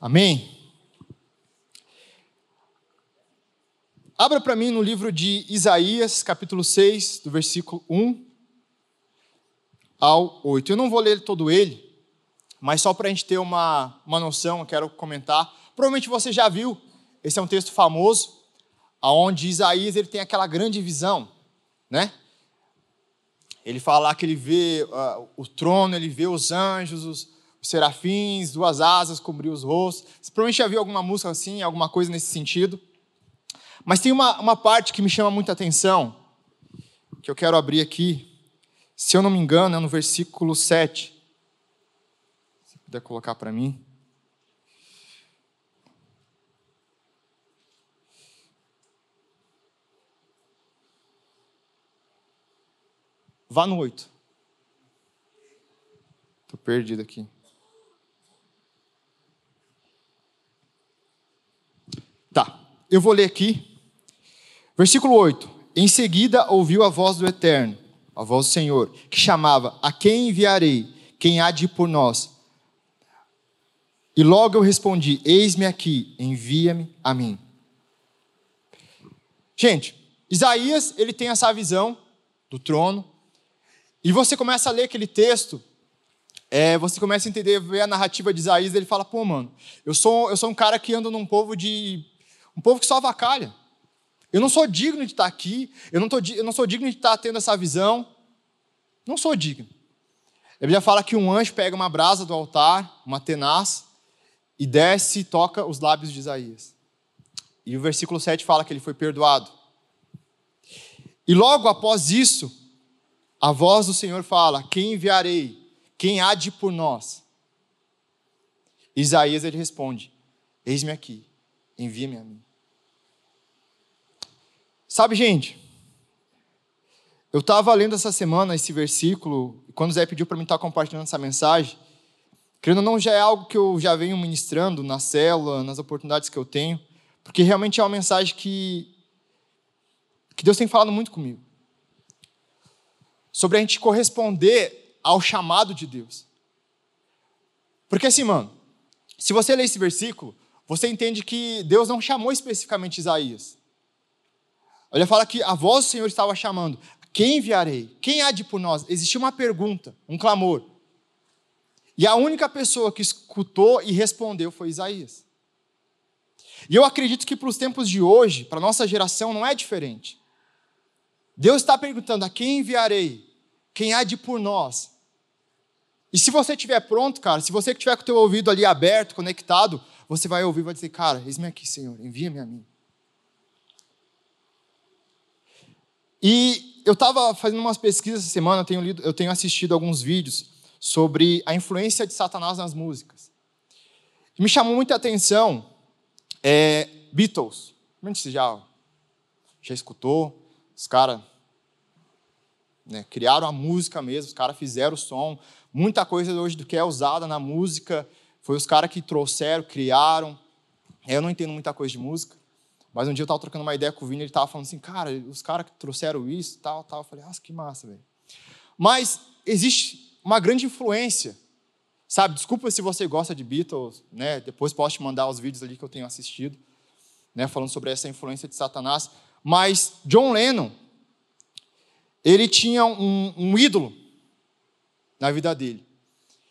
Amém? Abra para mim no livro de Isaías, capítulo 6, do versículo 1 ao 8. Eu não vou ler todo ele, mas só para a gente ter uma, uma noção, eu quero comentar. Provavelmente você já viu, esse é um texto famoso, onde Isaías ele tem aquela grande visão, né? Ele fala que ele vê uh, o trono, ele vê os anjos, os, os serafins, duas asas cobriu os rostos. Você provavelmente já viu alguma música assim, alguma coisa nesse sentido. Mas tem uma, uma parte que me chama muita atenção, que eu quero abrir aqui. Se eu não me engano, é no versículo 7. Se puder colocar para mim. Vá no 8. Estou perdido aqui. Tá, eu vou ler aqui. Versículo 8. Em seguida ouviu a voz do Eterno, a voz do Senhor, que chamava: A quem enviarei? Quem há de ir por nós? E logo eu respondi: Eis-me aqui, envia-me a mim. Gente, Isaías, ele tem essa visão do trono, e você começa a ler aquele texto, é, você começa a entender, ver a narrativa de Isaías, ele fala, pô, mano, eu sou, eu sou um cara que anda num povo de. Um povo que só avacalha. Eu não sou digno de estar aqui, eu não, tô, eu não sou digno de estar tendo essa visão. Não sou digno. A Bíblia fala que um anjo pega uma brasa do altar, uma tenaz, e desce e toca os lábios de Isaías. E o versículo 7 fala que ele foi perdoado. E logo após isso, a voz do Senhor fala: Quem enviarei? Quem há de por nós? Isaías ele responde: Eis-me aqui, envia-me a mim. Sabe, gente, eu estava lendo essa semana esse versículo, e quando o Zé pediu para mim estar compartilhando essa mensagem, querendo ou não, já é algo que eu já venho ministrando na célula, nas oportunidades que eu tenho, porque realmente é uma mensagem que, que Deus tem falado muito comigo sobre a gente corresponder ao chamado de Deus. Porque assim, mano, se você ler esse versículo, você entende que Deus não chamou especificamente Isaías. Olha, fala que a voz do Senhor estava chamando: Quem enviarei? Quem há de por nós? Existia uma pergunta, um clamor. E a única pessoa que escutou e respondeu foi Isaías. E eu acredito que para os tempos de hoje, para a nossa geração, não é diferente. Deus está perguntando: a quem enviarei? quem há de por nós. E se você estiver pronto, cara, se você estiver com o teu ouvido ali aberto, conectado, você vai ouvir e vai dizer, cara, eis-me aqui, Senhor, envia-me a mim. E eu estava fazendo umas pesquisas essa semana, eu tenho, lido, eu tenho assistido alguns vídeos sobre a influência de Satanás nas músicas. E me chamou muita atenção é, Beatles. Você já, já escutou? Os caras né? Criaram a música mesmo, os caras fizeram o som. Muita coisa hoje do que é usada na música foi os caras que trouxeram, criaram. Eu não entendo muita coisa de música, mas um dia eu estava trocando uma ideia com o Vini, ele estava falando assim, cara, os caras que trouxeram isso, tal, tal. Eu falei, nossa, que massa, velho. Mas existe uma grande influência, sabe? Desculpa se você gosta de Beatles, né? Depois posso te mandar os vídeos ali que eu tenho assistido, né? Falando sobre essa influência de Satanás. Mas John Lennon, ele tinha um, um ídolo na vida dele,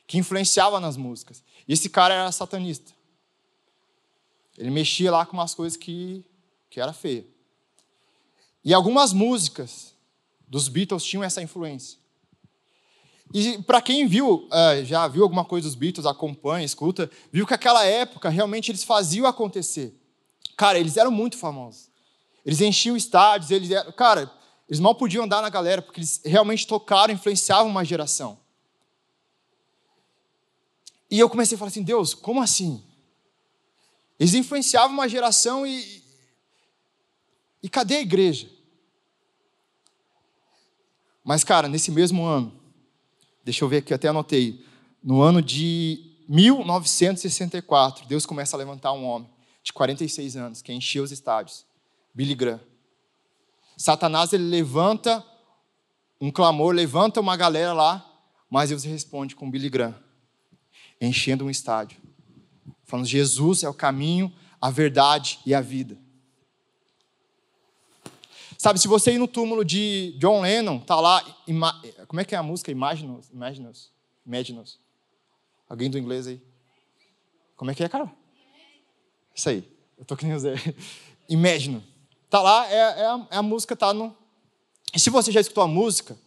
que influenciava nas músicas. E esse cara era satanista. Ele mexia lá com umas coisas que, que era feia. E algumas músicas dos Beatles tinham essa influência. E para quem viu, é, já viu alguma coisa dos Beatles, acompanha, escuta, viu que aquela época realmente eles faziam acontecer. Cara, eles eram muito famosos. Eles enchiam estádios, eles eram, cara, eles mal podiam andar na galera, porque eles realmente tocaram, influenciavam uma geração. E eu comecei a falar assim: Deus, como assim? Eles influenciavam uma geração e. E cadê a igreja? Mas, cara, nesse mesmo ano, deixa eu ver aqui, até anotei. No ano de 1964, Deus começa a levantar um homem de 46 anos que enchia os estádios, Billy Graham. Satanás ele levanta um clamor, levanta uma galera lá, mas Deus responde com Billy Graham, enchendo um estádio, falando: Jesus é o caminho, a verdade e a vida. Sabe, se você ir no túmulo de John Lennon, tá lá, como é que é a música? Imagine Imaginos, Imaginos. Alguém do inglês aí? Como é que é, cara? Isso aí. Eu tô querendo dizer. Imagine. Tá lá, é, é, a, é a música, tá no. E se você já escutou a música,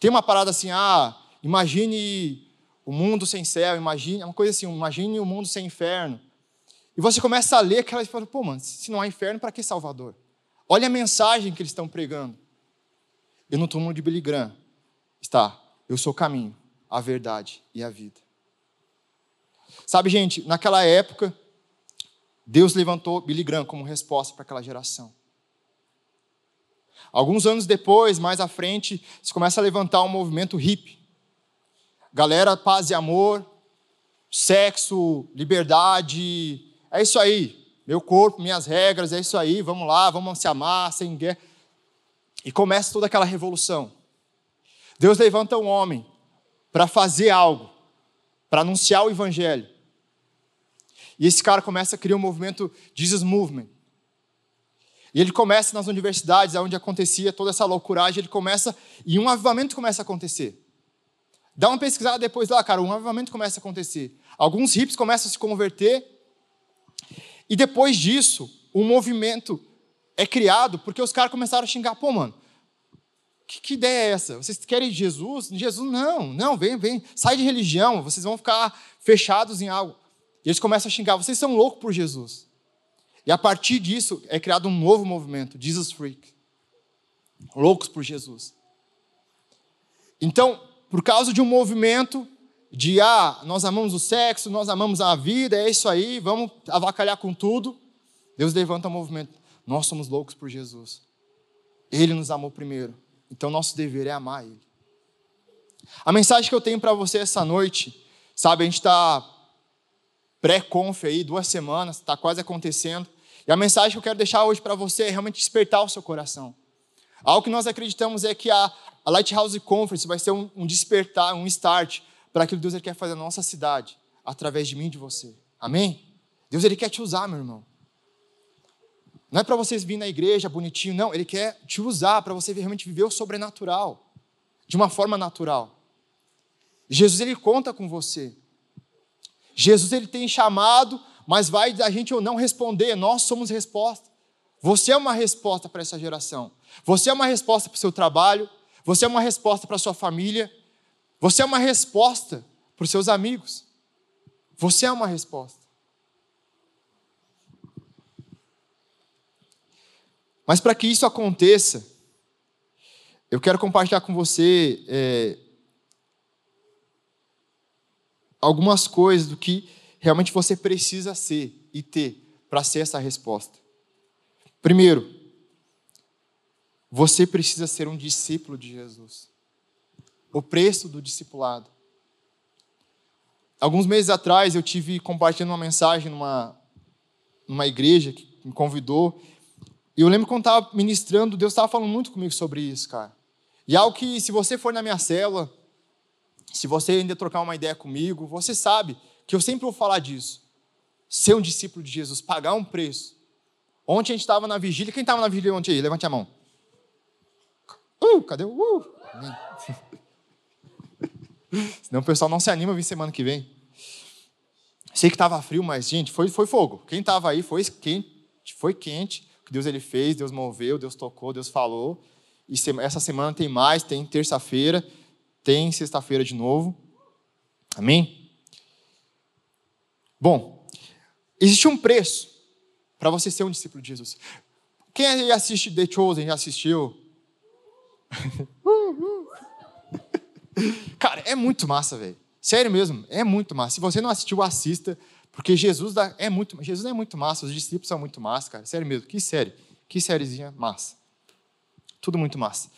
tem uma parada assim, ah, imagine o mundo sem céu, imagine, é uma coisa assim, imagine o mundo sem inferno. E você começa a ler aquela e fala, pô, mano, se não há inferno, para que Salvador? Olha a mensagem que eles estão pregando. E no túmulo de Billy Graham está, eu sou o caminho, a verdade e a vida. Sabe, gente, naquela época, Deus levantou Billy Graham como resposta para aquela geração. Alguns anos depois, mais à frente, se começa a levantar um movimento hippie. Galera, paz e amor, sexo, liberdade, é isso aí. Meu corpo, minhas regras, é isso aí. Vamos lá, vamos se amar, sem guerra. E começa toda aquela revolução. Deus levanta um homem para fazer algo, para anunciar o evangelho. E esse cara começa a criar um movimento Jesus Movement. E ele começa nas universidades, onde acontecia toda essa loucuragem, ele começa, e um avivamento começa a acontecer. Dá uma pesquisada depois lá, cara, um avivamento começa a acontecer. Alguns hips começam a se converter, e depois disso, um movimento é criado, porque os caras começaram a xingar, pô, mano, que, que, ideia é essa? Vocês querem Jesus? Jesus, não, não, vem, vem, sai de religião, vocês vão ficar fechados em algo. E eles começam a xingar, vocês são loucos por Jesus. E a partir disso é criado um novo movimento, Jesus Freak. Loucos por Jesus. Então, por causa de um movimento de ah, nós amamos o sexo, nós amamos a vida, é isso aí, vamos avacalhar com tudo. Deus levanta o movimento. Nós somos loucos por Jesus. Ele nos amou primeiro. Então nosso dever é amar Ele. A mensagem que eu tenho para você essa noite, sabe, a gente está pré-conf aí, duas semanas, está quase acontecendo. E a mensagem que eu quero deixar hoje para você é realmente despertar o seu coração. Algo que nós acreditamos é que a, a Lighthouse Conference vai ser um, um despertar, um start para aquilo que Deus ele quer fazer na nossa cidade, através de mim e de você. Amém? Deus ele quer te usar, meu irmão. Não é para vocês virem na igreja bonitinho, não. Ele quer te usar para você realmente viver o sobrenatural, de uma forma natural. Jesus ele conta com você. Jesus ele tem chamado, mas vai da gente ou não responder. Nós somos resposta. Você é uma resposta para essa geração. Você é uma resposta para o seu trabalho. Você é uma resposta para a sua família. Você é uma resposta para os seus amigos. Você é uma resposta. Mas para que isso aconteça, eu quero compartilhar com você é, algumas coisas do que realmente você precisa ser e ter para ser essa resposta. Primeiro, você precisa ser um discípulo de Jesus. O preço do discipulado. Alguns meses atrás eu tive compartilhando uma mensagem numa, numa igreja que me convidou. E eu lembro quando estava ministrando, Deus estava falando muito comigo sobre isso, cara. E algo que, se você for na minha célula, se você ainda trocar uma ideia comigo, você sabe que eu sempre vou falar disso. Ser um discípulo de Jesus, pagar um preço. Ontem a gente estava na vigília. Quem estava na vigília ontem aí? Levante a mão. Uh, cadê o uh? Senão o pessoal não se anima a vir semana que vem. Sei que estava frio, mas, gente, foi, foi fogo. Quem estava aí foi quente, foi quente. O que Deus ele fez, Deus moveu, Deus tocou, Deus falou. E essa semana tem mais, tem terça-feira tem sexta-feira de novo. Amém? Bom, existe um preço para você ser um discípulo de Jesus. Quem assiste The Chosen já assistiu? Cara, é muito massa, velho. Sério mesmo, é muito massa. Se você não assistiu, assista, porque Jesus é muito, Jesus é muito massa, os discípulos são muito massa, cara. Sério mesmo, que série, que sériezinha massa. Tudo muito massa.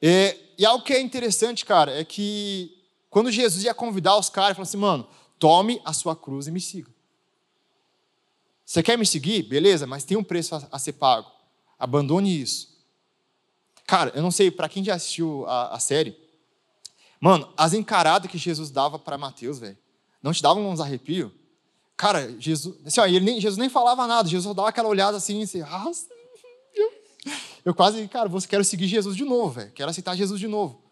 É, e algo que é interessante, cara, é que quando Jesus ia convidar os caras, ele falou assim, mano, tome a sua cruz e me siga. Você quer me seguir? Beleza, mas tem um preço a, a ser pago. Abandone isso. Cara, eu não sei, para quem já assistiu a, a, série, mano, as encaradas que Jesus dava para Mateus, velho, não te davam uns arrepios? Cara, Jesus, assim, ó, ele nem, Jesus nem falava nada, Jesus dava aquela olhada assim, assim ah, eu, eu quase, cara, você quero seguir Jesus de novo, velho, quero aceitar Jesus de novo.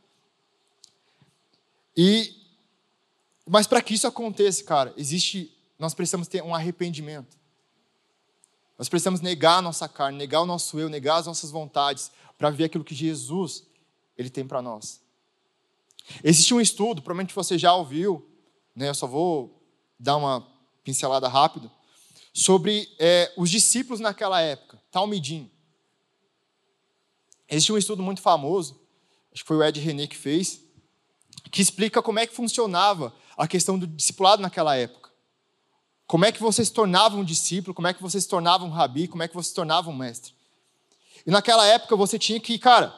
E, mas para que isso aconteça, cara, existe, nós precisamos ter um arrependimento. Nós precisamos negar a nossa carne, negar o nosso eu, negar as nossas vontades, para ver aquilo que Jesus ele tem para nós. Existe um estudo, provavelmente você já ouviu, né? Eu só vou dar uma pincelada rápida, sobre é, os discípulos naquela época, Talmidim. Existe um estudo muito famoso, acho que foi o Ed René que fez, que explica como é que funcionava a questão do discipulado naquela época. Como é que você se tornava um discípulo, como é que você se tornava um rabi, como é que você se tornava um mestre. E naquela época você tinha que, cara,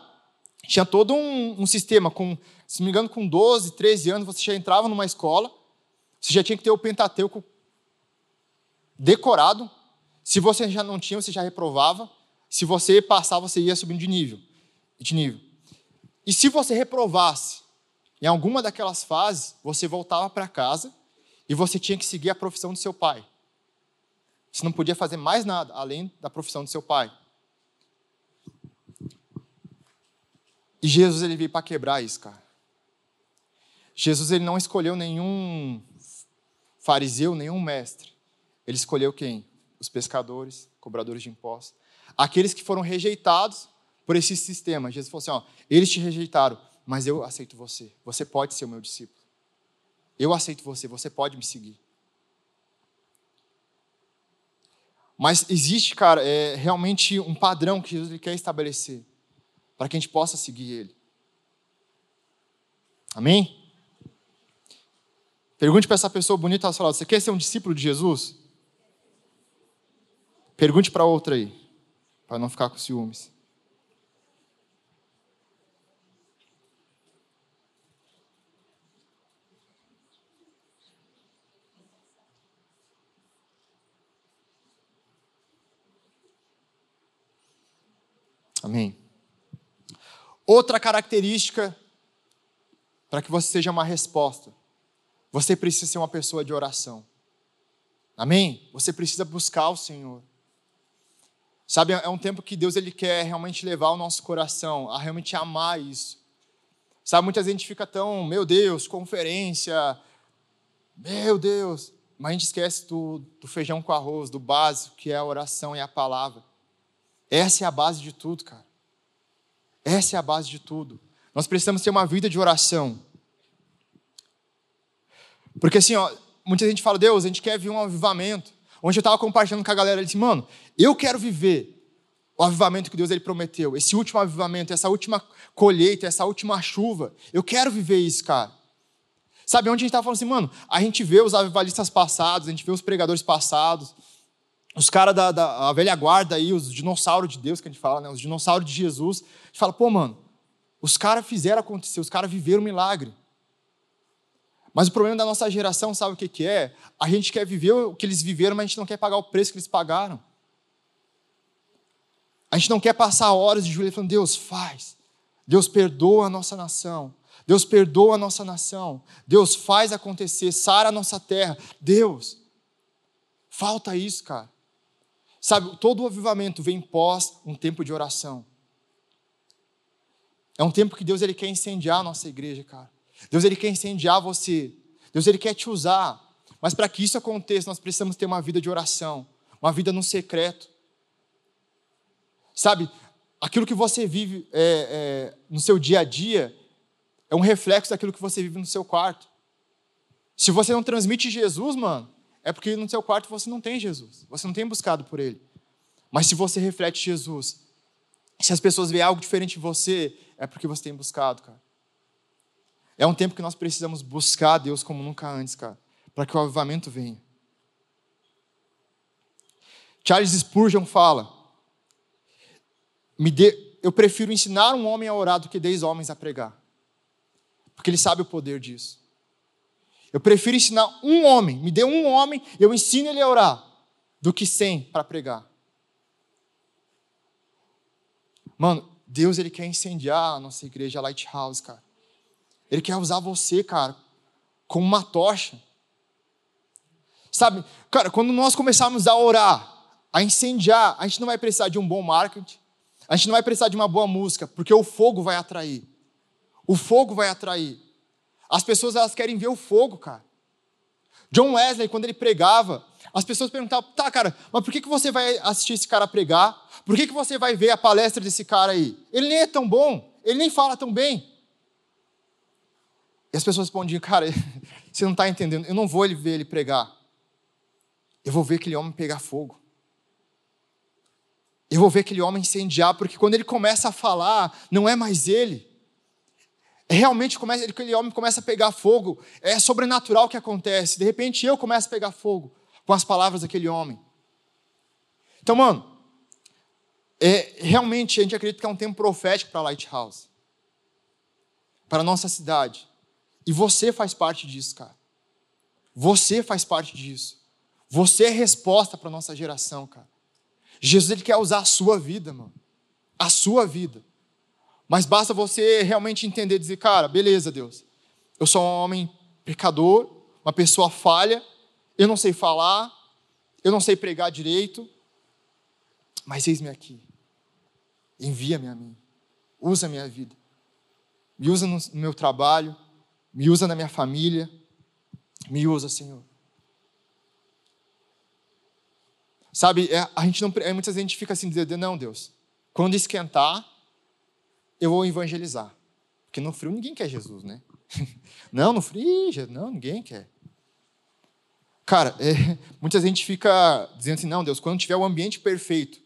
tinha todo um, um sistema, com, se me engano, com 12, 13 anos, você já entrava numa escola, você já tinha que ter o Pentateuco decorado. Se você já não tinha, você já reprovava. Se você passava, você ia subindo de nível. De nível. E se você reprovasse em alguma daquelas fases, você voltava para casa e você tinha que seguir a profissão do seu pai. Você não podia fazer mais nada além da profissão do seu pai. E Jesus ele veio para quebrar isso, cara. Jesus ele não escolheu nenhum fariseu, nenhum mestre. Ele escolheu quem? Os pescadores, cobradores de impostos. Aqueles que foram rejeitados por esse sistema. Jesus falou assim: ó, eles te rejeitaram, mas eu aceito você. Você pode ser o meu discípulo. Eu aceito você, você pode me seguir. Mas existe, cara, é, realmente um padrão que Jesus quer estabelecer para que a gente possa seguir Ele. Amém? Pergunte para essa pessoa bonita ao seu lado: você quer ser um discípulo de Jesus? Pergunte para outra aí, para não ficar com ciúmes. Amém. Outra característica para que você seja uma resposta. Você precisa ser uma pessoa de oração. Amém? Você precisa buscar o Senhor. Sabe, é um tempo que Deus ele quer realmente levar o nosso coração a realmente amar isso. Sabe, muita gente fica tão, meu Deus, conferência, meu Deus, mas a gente esquece do, do feijão com arroz, do básico, que é a oração e a palavra. Essa é a base de tudo, cara. Essa é a base de tudo. Nós precisamos ter uma vida de oração. Porque assim, ó, muita gente fala, Deus, a gente quer ver um avivamento. Onde eu estava compartilhando com a galera, ele disse, mano, eu quero viver o avivamento que Deus ele prometeu, esse último avivamento, essa última colheita, essa última chuva. Eu quero viver isso, cara. Sabe onde a gente estava falando assim, mano? A gente vê os avivalistas passados, a gente vê os pregadores passados, os caras da, da velha guarda aí, os dinossauros de Deus que a gente fala, né? Os dinossauros de Jesus. A gente fala, pô, mano, os caras fizeram acontecer, os caras viveram um milagre. Mas o problema da nossa geração, sabe o que, que é? A gente quer viver o que eles viveram, mas a gente não quer pagar o preço que eles pagaram. A gente não quer passar horas de joelho falando, Deus, faz. Deus perdoa a nossa nação. Deus perdoa a nossa nação. Deus faz acontecer, sara a nossa terra. Deus, falta isso, cara. Sabe, todo o avivamento vem pós um tempo de oração. É um tempo que Deus ele quer incendiar a nossa igreja, cara. Deus ele quer incendiar você. Deus ele quer te usar. Mas para que isso aconteça, nós precisamos ter uma vida de oração, uma vida no secreto. Sabe, aquilo que você vive é, é, no seu dia a dia é um reflexo daquilo que você vive no seu quarto. Se você não transmite Jesus, mano, é porque no seu quarto você não tem Jesus. Você não tem buscado por Ele. Mas se você reflete Jesus, se as pessoas veem algo diferente em você, é porque você tem buscado, cara. É um tempo que nós precisamos buscar Deus como nunca antes, cara, para que o avivamento venha. Charles Spurgeon fala: dê, eu prefiro ensinar um homem a orar do que dez homens a pregar, porque ele sabe o poder disso. Eu prefiro ensinar um homem, me dê um homem, eu ensino ele a orar, do que cem para pregar. Mano, Deus ele quer incendiar a nossa igreja Lighthouse, cara. Ele quer usar você, cara, como uma tocha. Sabe, cara, quando nós começarmos a orar, a incendiar, a gente não vai precisar de um bom marketing, a gente não vai precisar de uma boa música, porque o fogo vai atrair. O fogo vai atrair. As pessoas elas querem ver o fogo, cara. John Wesley, quando ele pregava, as pessoas perguntavam: tá, cara, mas por que, que você vai assistir esse cara pregar? Por que, que você vai ver a palestra desse cara aí? Ele nem é tão bom, ele nem fala tão bem. E as pessoas respondiam: cara, você não está entendendo, eu não vou ver ele pregar, eu vou ver aquele homem pegar fogo. Eu vou ver aquele homem incendiar, porque quando ele começa a falar, não é mais ele. É realmente começa, aquele homem começa a pegar fogo. É sobrenatural o que acontece. De repente eu começo a pegar fogo com as palavras daquele homem. Então, mano, é, realmente a gente acredita que é um tempo profético para a Lighthouse, para a nossa cidade. E você faz parte disso, cara. Você faz parte disso. Você é resposta para nossa geração, cara. Jesus ele quer usar a sua vida, mano. A sua vida. Mas basta você realmente entender, dizer, cara, beleza, Deus. Eu sou um homem pecador, uma pessoa falha, eu não sei falar, eu não sei pregar direito, mas eis-me aqui. Envia-me a mim. Usa a minha vida. Me usa no meu trabalho, me usa na minha família, me usa, Senhor. Sabe, é, a gente não, é, muitas vezes a gente fica assim, dizendo, não, Deus, quando esquentar, eu vou evangelizar. Porque no frio ninguém quer Jesus, né? não, no frio, não, ninguém quer. Cara, é, muitas vezes a gente fica dizendo assim, não, Deus, quando tiver o ambiente perfeito,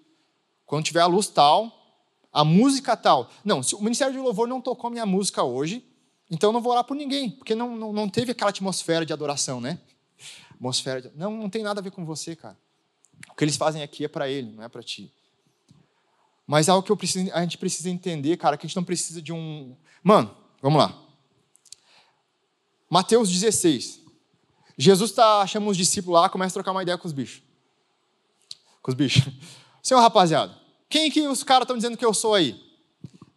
quando tiver a luz tal, a música tal. Não, se o Ministério de Louvor não tocou minha música hoje, então não vou orar por ninguém, porque não, não, não teve aquela atmosfera de adoração, né? Atmosfera de... Não, não tem nada a ver com você, cara. O que eles fazem aqui é para ele, não é para ti. Mas é algo que eu preciso, a gente precisa entender, cara, que a gente não precisa de um. Mano, vamos lá. Mateus 16. Jesus tá, chama os discípulos lá, começa a trocar uma ideia com os bichos. Com os bichos. Senhor, rapaziada, quem que os caras estão dizendo que eu sou aí?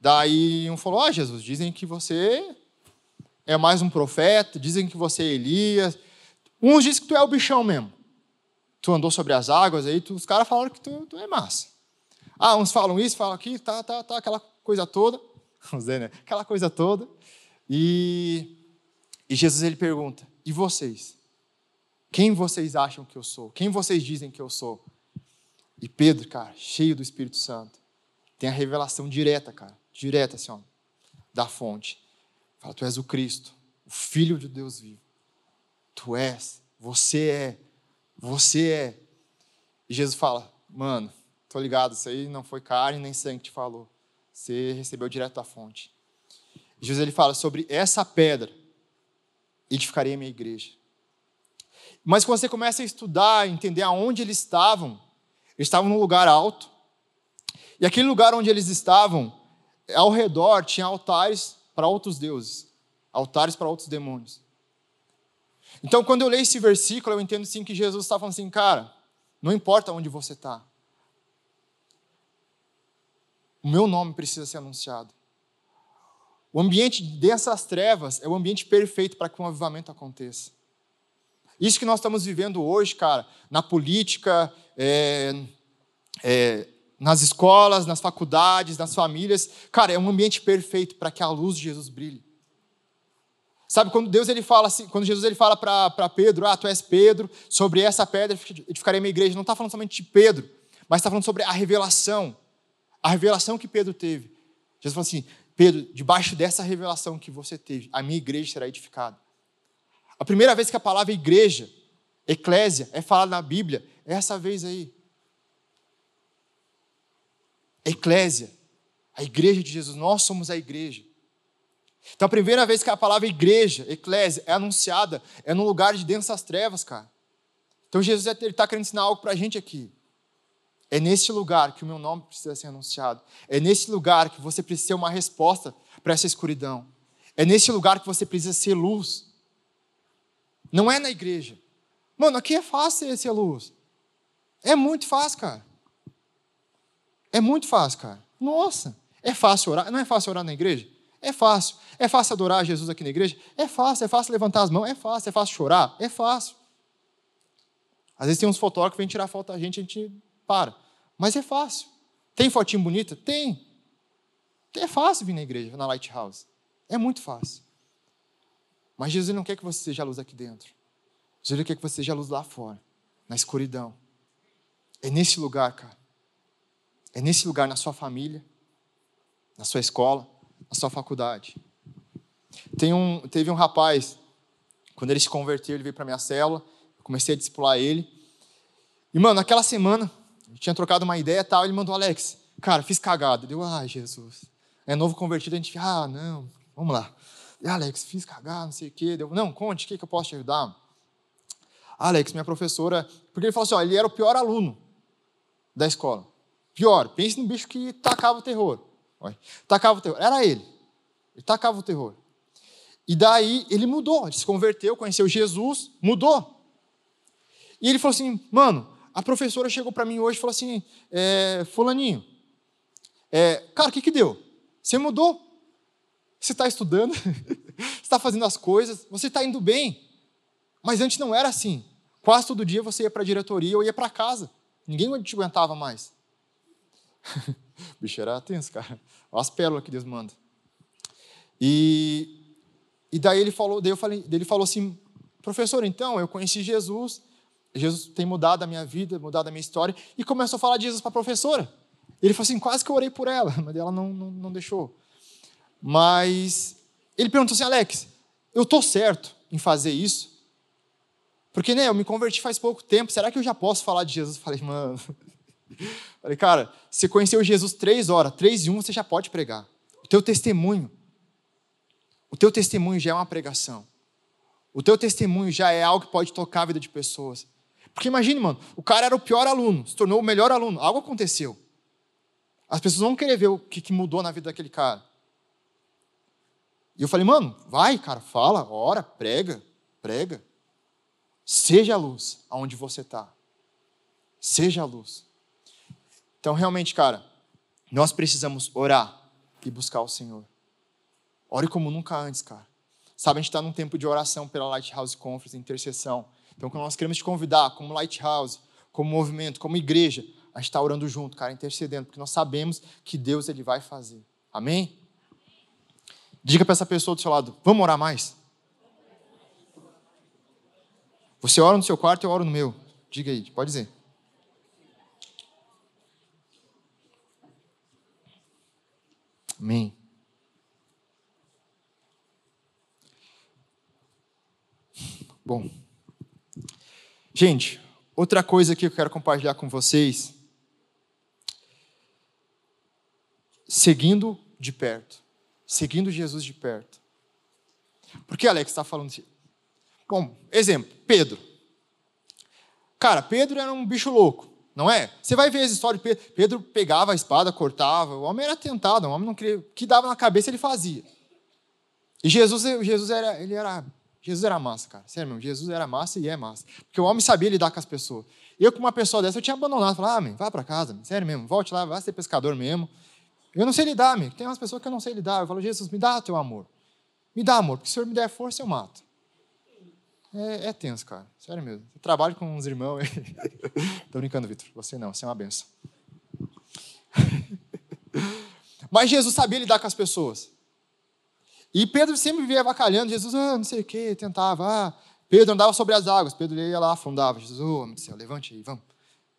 Daí um falou: Ó, oh, Jesus, dizem que você é mais um profeta, dizem que você é Elias. Uns dizem que tu é o bichão mesmo tu andou sobre as águas, aí tu, os caras falaram que tu, tu, é massa. Ah, uns falam isso, falam aquilo, tá, tá, tá, aquela coisa toda. Vamos dizer, né? Aquela coisa toda. E, e Jesus ele pergunta: e vocês? Quem vocês acham que eu sou? Quem vocês dizem que eu sou? E Pedro, cara, cheio do Espírito Santo, tem a revelação direta, cara, direta, assim, ó, da fonte. Fala: Tu és o Cristo, o Filho de Deus vivo. Tu és, você é você é. E Jesus fala: Mano, tô ligado, isso aí não foi carne nem sangue que te falou. Você recebeu direto da fonte. E Jesus ele fala sobre essa pedra, edificarei a minha igreja. Mas quando você começa a estudar, entender aonde eles estavam, eles estavam num lugar alto. E aquele lugar onde eles estavam, ao redor tinha altares para outros deuses, altares para outros demônios. Então, quando eu leio esse versículo, eu entendo sim que Jesus está falando assim, cara, não importa onde você está, o meu nome precisa ser anunciado. O ambiente dessas trevas é o ambiente perfeito para que um avivamento aconteça. Isso que nós estamos vivendo hoje, cara, na política, é, é, nas escolas, nas faculdades, nas famílias, cara, é um ambiente perfeito para que a luz de Jesus brilhe. Sabe, quando Deus ele fala assim, quando Jesus ele fala para Pedro, ah, tu és Pedro, sobre essa pedra edificarei minha igreja, não está falando somente de Pedro, mas está falando sobre a revelação, a revelação que Pedro teve. Jesus falou assim, Pedro, debaixo dessa revelação que você teve, a minha igreja será edificada. A primeira vez que a palavra igreja, eclésia, é falada na Bíblia, é essa vez aí. Eclésia, a igreja de Jesus, nós somos a igreja. Então, a primeira vez que a palavra igreja, eclésia, é anunciada, é num lugar de densas trevas, cara. Então, Jesus está querendo ensinar algo para a gente aqui. É nesse lugar que o meu nome precisa ser anunciado. É nesse lugar que você precisa ser uma resposta para essa escuridão. É nesse lugar que você precisa ser luz. Não é na igreja. Mano, aqui é fácil ser luz. É muito fácil, cara. É muito fácil, cara. Nossa, é fácil orar. Não é fácil orar na igreja? É fácil. É fácil adorar Jesus aqui na igreja? É fácil. É fácil levantar as mãos? É fácil. É fácil chorar? É fácil. Às vezes tem uns fotógrafos que vêm tirar foto da gente, a gente para. Mas é fácil. Tem fotinho bonita? Tem. É fácil vir na igreja, na Lighthouse. É muito fácil. Mas Jesus não quer que você seja luz aqui dentro. Jesus quer que você seja luz lá fora, na escuridão. É nesse lugar, cara. É nesse lugar, na sua família, na sua escola, na sua faculdade. Tem um, teve um rapaz, quando ele se converteu, ele veio para minha célula, eu comecei a discipular ele. E, mano, naquela semana, eu tinha trocado uma ideia e tal, ele mandou, Alex, cara, fiz cagada. Deu, ai, Jesus. É novo convertido, a gente, ah, não, vamos lá. E, Alex, fiz cagada, não sei o quê. Deu, não, conte, o que, que eu posso te ajudar? Alex, minha professora, porque ele falou assim, ó, ele era o pior aluno da escola. Pior, pense no bicho que tacava o terror. Tacava o terror. Era ele. Ele tacava o terror. E daí ele mudou, ele se converteu, conheceu Jesus, mudou. E ele falou assim, mano, a professora chegou para mim hoje e falou assim, é, fulaninho, é, cara, o que que deu? Você mudou. Você está estudando, você está fazendo as coisas, você está indo bem. Mas antes não era assim. Quase todo dia você ia para a diretoria ou ia para casa. Ninguém te aguentava mais. O bicho era tenso, cara. Olha as pérolas que Deus manda. E, e daí ele falou, daí eu falei, ele falou assim, professor, então, eu conheci Jesus, Jesus tem mudado a minha vida, mudado a minha história, e começou a falar de Jesus para a professora. Ele falou assim, quase que eu orei por ela, mas ela não, não, não deixou. Mas ele perguntou assim, Alex, eu estou certo em fazer isso? Porque, né, eu me converti faz pouco tempo, será que eu já posso falar de Jesus? Eu falei, mano. Falei, cara, você conheceu Jesus três horas, três e um, você já pode pregar. O teu testemunho, o teu testemunho já é uma pregação. O teu testemunho já é algo que pode tocar a vida de pessoas. Porque imagine, mano, o cara era o pior aluno, se tornou o melhor aluno, algo aconteceu. As pessoas vão querer ver o que mudou na vida daquele cara. E eu falei, mano, vai, cara, fala, ora, prega, prega. Seja a luz aonde você está. Seja a luz. Então, realmente, cara, nós precisamos orar e buscar o Senhor. Ore como nunca antes, cara. Sabe, a gente está num tempo de oração pela Lighthouse Conference, intercessão. Então, quando nós queremos te convidar, como Lighthouse, como movimento, como igreja, a gente está orando junto, cara, intercedendo, porque nós sabemos que Deus ele vai fazer. Amém? Diga para essa pessoa do seu lado: vamos orar mais? Você ora no seu quarto, eu oro no meu. Diga aí, pode dizer. Amém. Bom, gente, outra coisa que eu quero compartilhar com vocês, seguindo de perto, seguindo Jesus de perto. Por que Alex está falando assim? Bom, exemplo, Pedro. Cara, Pedro era um bicho louco, não é? Você vai ver as histórias de Pedro. Pedro pegava a espada, cortava. O homem era tentado, o homem não queria. O que dava na cabeça ele fazia. E Jesus, Jesus era, ele era, Jesus era massa, cara. Sério mesmo, Jesus era massa e é massa. Porque o homem sabia lidar com as pessoas. Eu, com uma pessoa dessa, eu tinha abandonado. Falei, ah, man, vai para casa, man. sério mesmo, volte lá, vai ser pescador mesmo. Eu não sei lidar, amigo. Tem umas pessoas que eu não sei lidar. Eu falo, Jesus, me dá teu amor. Me dá amor, porque se o Senhor me der força, eu mato. É, é tenso, cara. Sério mesmo. Eu trabalho com uns irmãos. Tô brincando, Vitor. Você não, você é uma benção. Mas Jesus sabia lidar com as pessoas. E Pedro sempre vivia avacalhando. Jesus, ah, não sei o quê, tentava. Ah. Pedro andava sobre as águas. Pedro ia lá, afundava. Jesus, oh, meu céu, levante aí, vamos.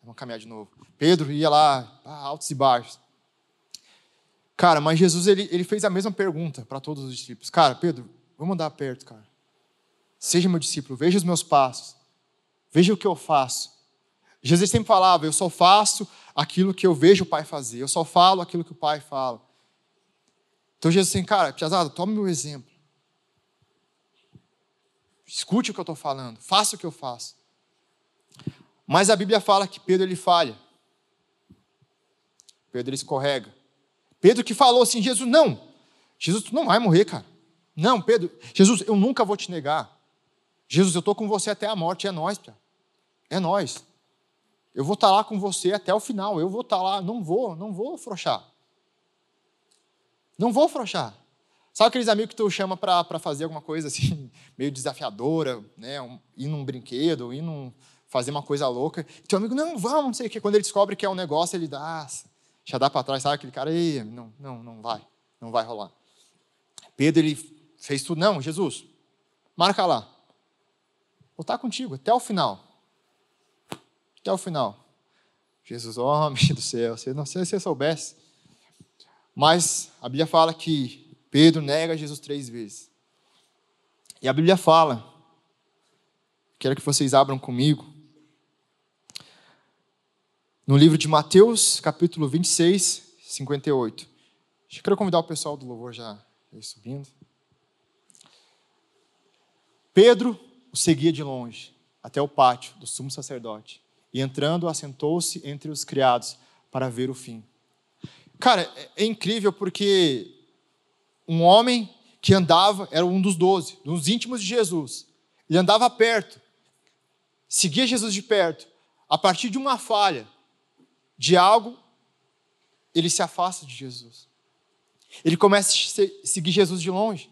Vamos caminhar de novo. Pedro ia lá, altos e baixos. Cara, mas Jesus ele, ele fez a mesma pergunta para todos os discípulos. Cara, Pedro, vamos andar perto, cara. Seja meu discípulo, veja os meus passos, veja o que eu faço. Jesus sempre falava: Eu só faço aquilo que eu vejo o Pai fazer, eu só falo aquilo que o Pai fala. Então Jesus assim, cara, Piazada, tome meu exemplo. Escute o que eu estou falando, faça o que eu faço. Mas a Bíblia fala que Pedro ele falha. Pedro ele escorrega. Pedro que falou assim: Jesus, não, Jesus, tu não vai morrer, cara. Não, Pedro, Jesus, eu nunca vou te negar. Jesus, eu estou com você até a morte, é nós, Pia. É nós. Eu vou estar tá lá com você até o final, eu vou estar tá lá, não vou, não vou afrouxar. Não vou afrouxar. Sabe aqueles amigos que tu chama para fazer alguma coisa assim, meio desafiadora, né? Um, ir num brinquedo, ir num, fazer uma coisa louca. E teu amigo, não, vamos, não sei o quê. Quando ele descobre que é um negócio, ele dá, já dá para trás, sabe? Aquele cara, Ei, não, não, não vai, não vai rolar. Pedro, ele fez tudo, não, Jesus, marca lá. Vou estar contigo até o final. Até o final. Jesus, homem do céu, se não sei se você soubesse. Mas a Bíblia fala que Pedro nega Jesus três vezes. E a Bíblia fala, quero que vocês abram comigo, no livro de Mateus, capítulo 26, 58. Eu quero convidar o pessoal do louvor já subindo. Pedro o seguia de longe, até o pátio do sumo sacerdote, e entrando, assentou-se entre os criados para ver o fim. Cara, é, é incrível porque um homem que andava, era um dos doze, dos íntimos de Jesus. Ele andava perto, seguia Jesus de perto. A partir de uma falha, de algo, ele se afasta de Jesus. Ele começa a seguir Jesus de longe.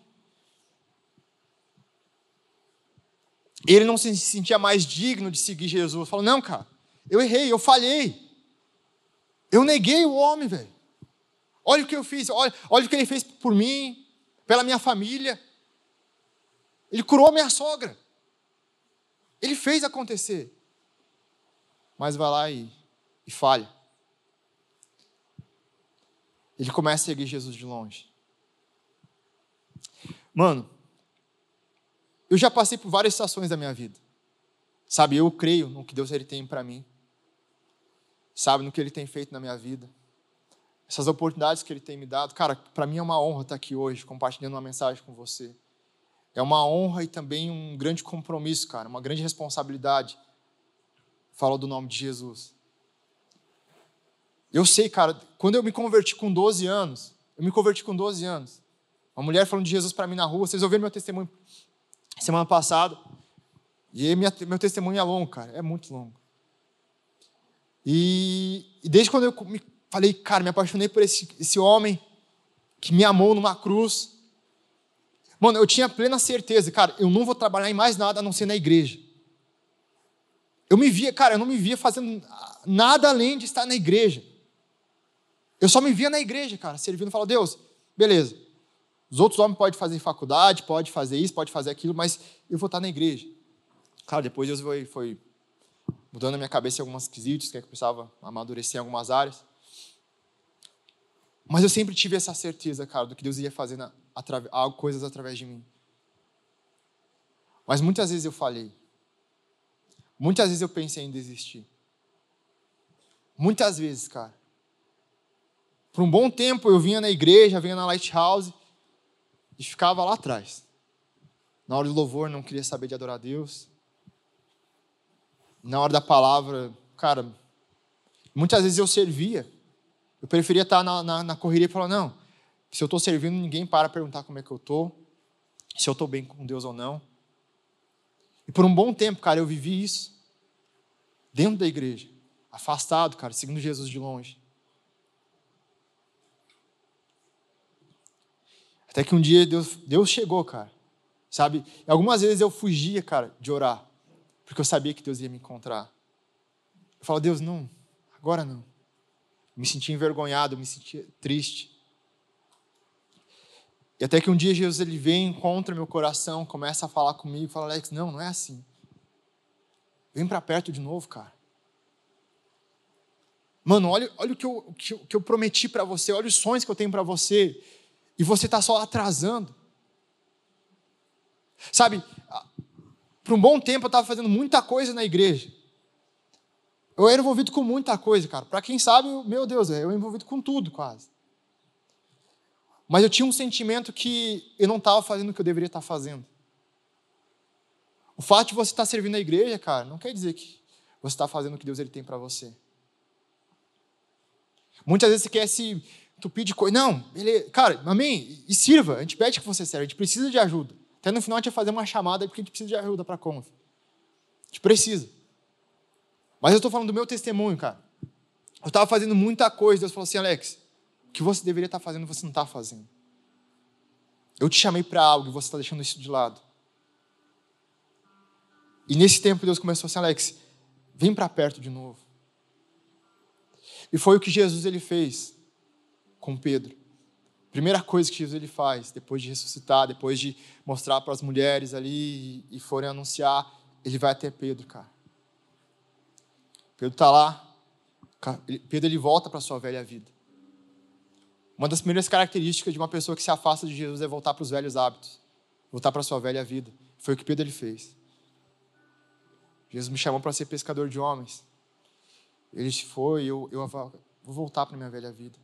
Ele não se sentia mais digno de seguir Jesus. Falou: Não, cara, eu errei, eu falhei. Eu neguei o homem, velho. Olha o que eu fiz, olha, olha o que ele fez por mim, pela minha família. Ele curou a minha sogra. Ele fez acontecer. Mas vai lá e, e falha. Ele começa a seguir Jesus de longe. Mano, eu já passei por várias situações da minha vida. Sabe, eu creio no que Deus ele tem para mim. Sabe, no que ele tem feito na minha vida essas oportunidades que Ele tem me dado. Cara, para mim é uma honra estar aqui hoje, compartilhando uma mensagem com você. É uma honra e também um grande compromisso, cara, uma grande responsabilidade. Fala do nome de Jesus. Eu sei, cara, quando eu me converti com 12 anos, eu me converti com 12 anos. Uma mulher falando de Jesus para mim na rua, vocês ouviram meu testemunho semana passada. E minha, meu testemunho é longo, cara, é muito longo. E, e desde quando eu me falei, cara, me apaixonei por esse, esse homem que me amou numa cruz. Mano, eu tinha plena certeza, cara, eu não vou trabalhar em mais nada a não ser na igreja. Eu me via, cara, eu não me via fazendo nada além de estar na igreja. Eu só me via na igreja, cara, servindo e falava, Deus, beleza. Os outros homens podem fazer faculdade, pode fazer isso, pode fazer aquilo, mas eu vou estar na igreja. Claro, depois Deus foi, foi mudando a minha cabeça em alguns quesitos, que eu precisava amadurecer em algumas áreas. Mas eu sempre tive essa certeza, cara, do que Deus ia fazer na, coisas através de mim. Mas muitas vezes eu falhei. Muitas vezes eu pensei em desistir. Muitas vezes, cara. Por um bom tempo eu vinha na igreja, vinha na Lighthouse e ficava lá atrás. Na hora do louvor não queria saber de adorar a Deus. Na hora da palavra, cara, muitas vezes eu servia. Eu preferia estar na, na, na correria e falar: não, se eu estou servindo, ninguém para perguntar como é que eu estou, se eu estou bem com Deus ou não. E por um bom tempo, cara, eu vivi isso. Dentro da igreja. Afastado, cara, seguindo Jesus de longe. Até que um dia Deus, Deus chegou, cara. Sabe? Algumas vezes eu fugia, cara, de orar. Porque eu sabia que Deus ia me encontrar. Eu falo, Deus, não, agora não me sentia envergonhado, me sentia triste. E até que um dia Jesus ele vem, encontra meu coração, começa a falar comigo, fala, Alex, não, não é assim. Vem para perto de novo, cara. Mano, olha, olha o que eu, o que eu prometi para você, olha os sonhos que eu tenho para você, e você está só atrasando. Sabe, por um bom tempo eu estava fazendo muita coisa na igreja. Eu era envolvido com muita coisa, cara. Para quem sabe, meu Deus, eu era envolvido com tudo quase. Mas eu tinha um sentimento que eu não estava fazendo o que eu deveria estar fazendo. O fato de você estar servindo a igreja, cara, não quer dizer que você está fazendo o que Deus ele tem para você. Muitas vezes você quer se entupir de coisa. Não. Cara, amém? E sirva. A gente pede que você serve. A gente precisa de ajuda. Até no final a gente vai fazer uma chamada porque a gente precisa de ajuda para a conf. A gente precisa. Mas eu estou falando do meu testemunho, cara. Eu estava fazendo muita coisa. Deus falou assim, Alex, o que você deveria estar tá fazendo, você não está fazendo. Eu te chamei para algo e você está deixando isso de lado. E nesse tempo Deus começou assim, Alex, Vem para perto de novo. E foi o que Jesus ele fez com Pedro. Primeira coisa que Jesus ele faz, depois de ressuscitar, depois de mostrar para as mulheres ali e forem anunciar, ele vai até Pedro, cara. Pedro está lá, Pedro ele volta para a sua velha vida. Uma das primeiras características de uma pessoa que se afasta de Jesus é voltar para os velhos hábitos, voltar para a sua velha vida. Foi o que Pedro ele fez. Jesus me chamou para ser pescador de homens. Ele foi, eu, eu vou voltar para minha velha vida.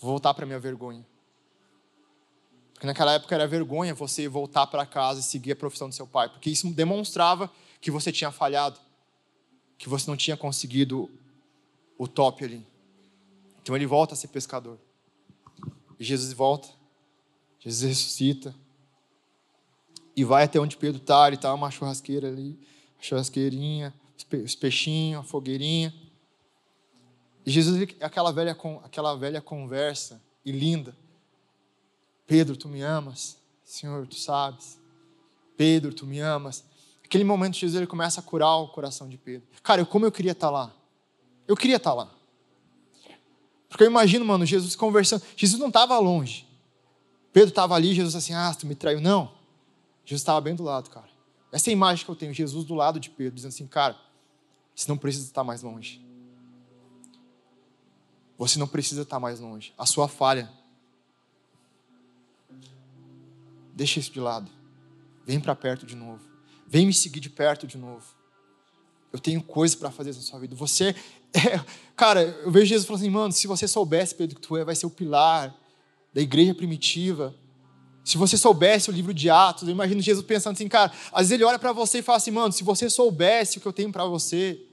Vou voltar para minha vergonha. Porque naquela época era vergonha você voltar para casa e seguir a profissão do seu pai, porque isso demonstrava que você tinha falhado, que você não tinha conseguido o top ali. Então ele volta a ser pescador. E Jesus volta, Jesus ressuscita, e vai até onde Pedro está, ele está uma churrasqueira ali, a churrasqueirinha, os peixinhos, a fogueirinha. Jesus, aquela velha, aquela velha conversa e linda. Pedro, tu me amas? Senhor, tu sabes. Pedro, tu me amas? Aquele momento, Jesus ele começa a curar o coração de Pedro. Cara, como eu queria estar tá lá. Eu queria estar tá lá. Porque eu imagino, mano, Jesus conversando. Jesus não estava longe. Pedro estava ali, Jesus assim, ah, tu me traiu. Não. Jesus estava bem do lado, cara. Essa é a imagem que eu tenho, Jesus do lado de Pedro, dizendo assim, cara, você não precisa estar mais longe. Você não precisa estar mais longe. A sua falha. Deixa isso de lado. Vem para perto de novo. Vem me seguir de perto de novo. Eu tenho coisa para fazer na sua vida. Você é, cara, eu vejo Jesus falando assim, mano, se você soubesse, Pedro, que tu é, vai ser o pilar da igreja primitiva. Se você soubesse o livro de Atos, eu imagino Jesus pensando assim, cara, às vezes ele olha para você e fala assim, mano, se você soubesse o que eu tenho para você,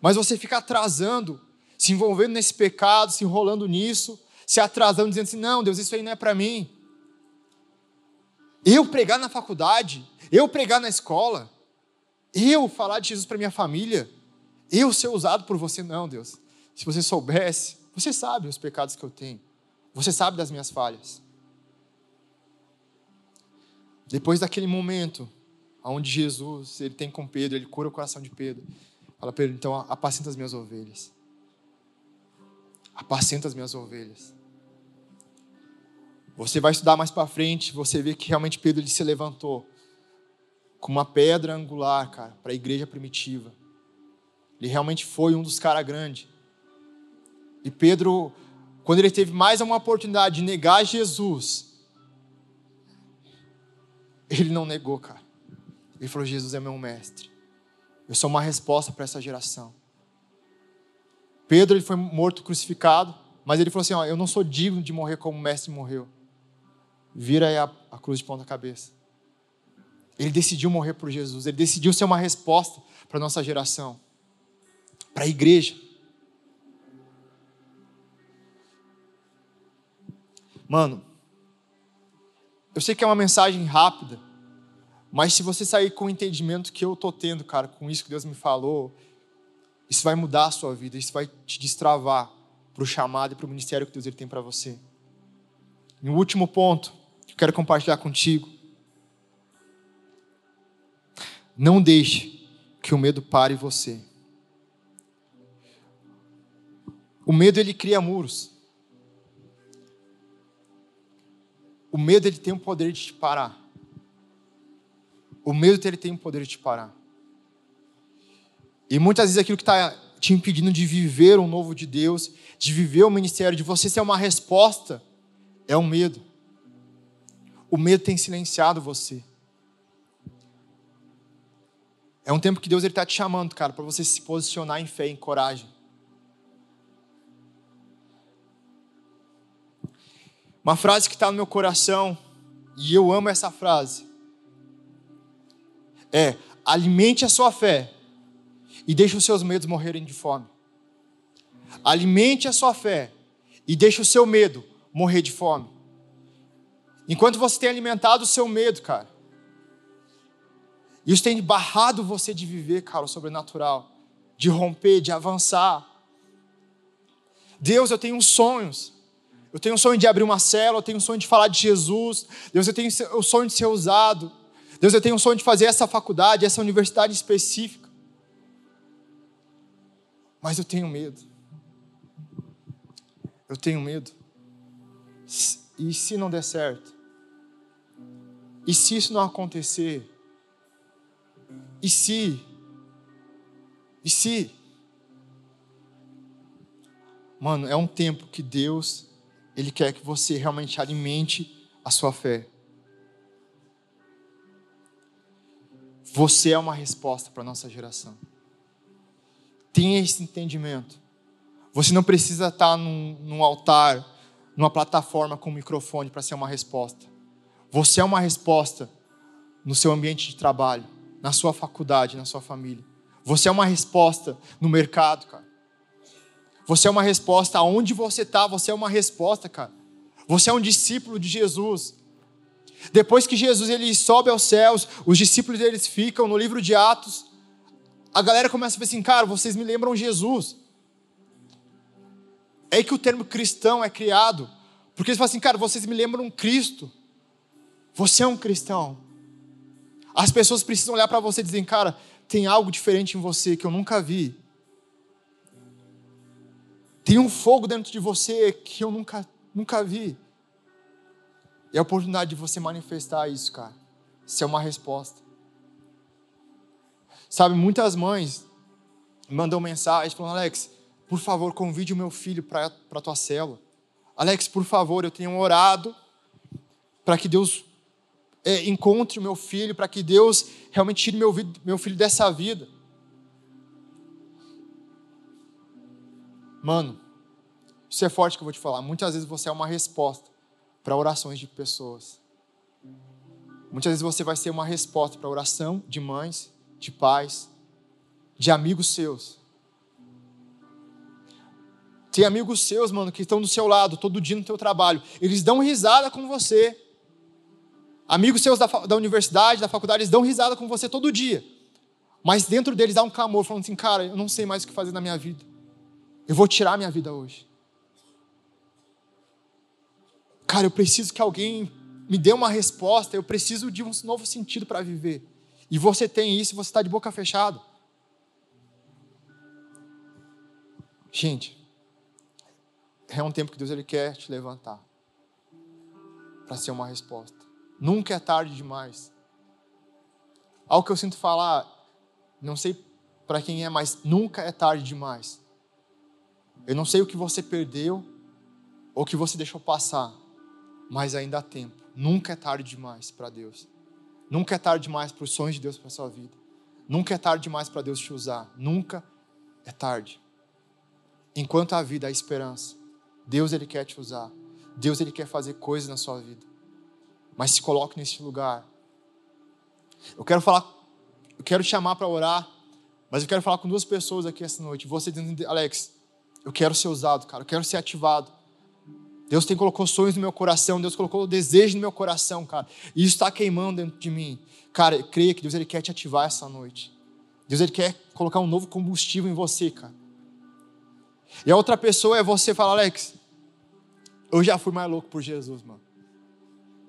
mas você fica atrasando, se envolvendo nesse pecado, se enrolando nisso, se atrasando, dizendo assim, não, Deus, isso aí não é para mim. Eu pregar na faculdade, eu pregar na escola, eu falar de Jesus para minha família, eu ser usado por você, não, Deus. Se você soubesse, você sabe os pecados que eu tenho, você sabe das minhas falhas. Depois daquele momento, onde Jesus ele tem com Pedro, ele cura o coração de Pedro. Fala, Pedro, então apacenta as minhas ovelhas. Apacenta as minhas ovelhas. Você vai estudar mais para frente, você vê que realmente Pedro ele se levantou com uma pedra angular, cara, para a igreja primitiva. Ele realmente foi um dos caras grandes. E Pedro, quando ele teve mais uma oportunidade de negar Jesus, ele não negou, cara. Ele falou: Jesus é meu mestre. Eu sou uma resposta para essa geração. Pedro ele foi morto crucificado, mas ele falou assim: ó, eu não sou digno de morrer como o mestre morreu. Vira aí a, a cruz de ponta cabeça. Ele decidiu morrer por Jesus. Ele decidiu ser uma resposta para a nossa geração, para a igreja. Mano, eu sei que é uma mensagem rápida, mas se você sair com o entendimento que eu estou tendo, cara, com isso que Deus me falou, isso vai mudar a sua vida, isso vai te destravar para o chamado e para o ministério que Deus ele tem para você. E o último ponto que eu quero compartilhar contigo. Não deixe que o medo pare você. O medo ele cria muros. O medo ele tem o poder de te parar. O medo ele tem o poder de te parar. E muitas vezes aquilo que está te impedindo de viver o novo de Deus, de viver o ministério, de você ser uma resposta, é o medo. O medo tem silenciado você. É um tempo que Deus está te chamando, cara, para você se posicionar em fé, em coragem. Uma frase que está no meu coração, e eu amo essa frase, é: alimente a sua fé e deixe os seus medos morrerem de fome. Alimente a sua fé e deixe o seu medo morrer de fome. Enquanto você tem alimentado o seu medo, cara, isso tem barrado você de viver, cara, o sobrenatural, de romper, de avançar. Deus, eu tenho sonhos. Eu tenho um sonho de abrir uma célula, eu tenho um sonho de falar de Jesus. Deus, eu tenho o sonho de ser usado. Deus, eu tenho um sonho de fazer essa faculdade, essa universidade específica. Mas eu tenho medo. Eu tenho medo. E se não der certo? E se isso não acontecer? E se? E se? Mano, é um tempo que Deus, Ele quer que você realmente alimente a sua fé. Você é uma resposta para a nossa geração. Tenha esse entendimento. Você não precisa estar num, num altar, numa plataforma com um microfone para ser uma resposta. Você é uma resposta no seu ambiente de trabalho, na sua faculdade, na sua família. Você é uma resposta no mercado, cara. Você é uma resposta aonde você está, você é uma resposta, cara. Você é um discípulo de Jesus. Depois que Jesus ele sobe aos céus, os discípulos deles ficam no livro de Atos. A galera começa a ver assim, cara, vocês me lembram Jesus. É aí que o termo cristão é criado. Porque eles falam assim, cara, vocês me lembram Cristo. Você é um cristão. As pessoas precisam olhar para você e dizer, cara, tem algo diferente em você que eu nunca vi. Tem um fogo dentro de você que eu nunca, nunca vi. E a oportunidade de você manifestar isso, cara, isso é uma resposta. Sabe, muitas mães mandam mensagem falando, Alex, por favor, convide o meu filho para a tua célula. Alex, por favor, eu tenho orado para que Deus é, encontre o meu filho, para que Deus realmente tire meu, meu filho dessa vida. Mano, isso é forte que eu vou te falar. Muitas vezes você é uma resposta para orações de pessoas. Muitas vezes você vai ser uma resposta para oração de mães, de pais, de amigos seus. Tem amigos seus, mano, que estão do seu lado todo dia no teu trabalho. Eles dão risada com você. Amigos seus da, da universidade, da faculdade, eles dão risada com você todo dia. Mas dentro deles há um clamor, falando assim: cara, eu não sei mais o que fazer na minha vida. Eu vou tirar minha vida hoje. Cara, eu preciso que alguém me dê uma resposta, eu preciso de um novo sentido para viver. E você tem isso e você está de boca fechada. Gente, é um tempo que Deus ele quer te levantar para ser uma resposta. Nunca é tarde demais. Algo que eu sinto falar, não sei para quem é, mas nunca é tarde demais. Eu não sei o que você perdeu ou o que você deixou passar, mas ainda há tempo. Nunca é tarde demais para Deus. Nunca é tarde demais para os sonhos de Deus para a sua vida. Nunca é tarde demais para Deus te usar. Nunca é tarde. Enquanto há vida, há esperança. Deus ele quer te usar. Deus ele quer fazer coisas na sua vida. Mas se coloque nesse lugar. Eu quero falar, eu quero te chamar para orar, mas eu quero falar com duas pessoas aqui essa noite. Você dizendo, Alex, eu quero ser usado, cara, eu quero ser ativado. Deus tem colocou sonhos no meu coração, Deus colocou desejo no meu coração, cara. E isso está queimando dentro de mim. Cara, creia que Deus ele quer te ativar essa noite. Deus ele quer colocar um novo combustível em você, cara. E a outra pessoa é você falar, Alex, eu já fui mais louco por Jesus, mano.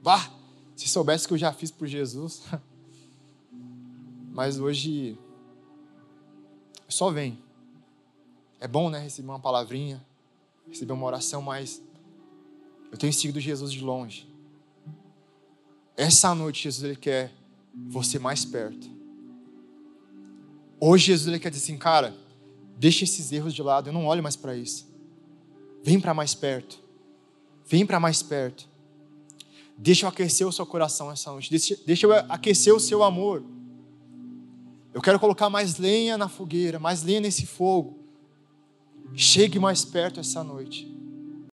Bah, se soubesse que eu já fiz por Jesus. Mas hoje só vem. É bom, né, receber uma palavrinha, receber uma oração, mas eu tenho seguido Jesus de longe. Essa noite, Jesus ele quer você mais perto. Hoje, Jesus ele quer dizer assim, cara, deixa esses erros de lado, eu não olho mais para isso. Vem para mais perto. Vem para mais perto. Deixa eu aquecer o seu coração essa noite. Deixa, deixa eu aquecer o seu amor. Eu quero colocar mais lenha na fogueira, mais lenha nesse fogo. Chegue mais perto essa noite.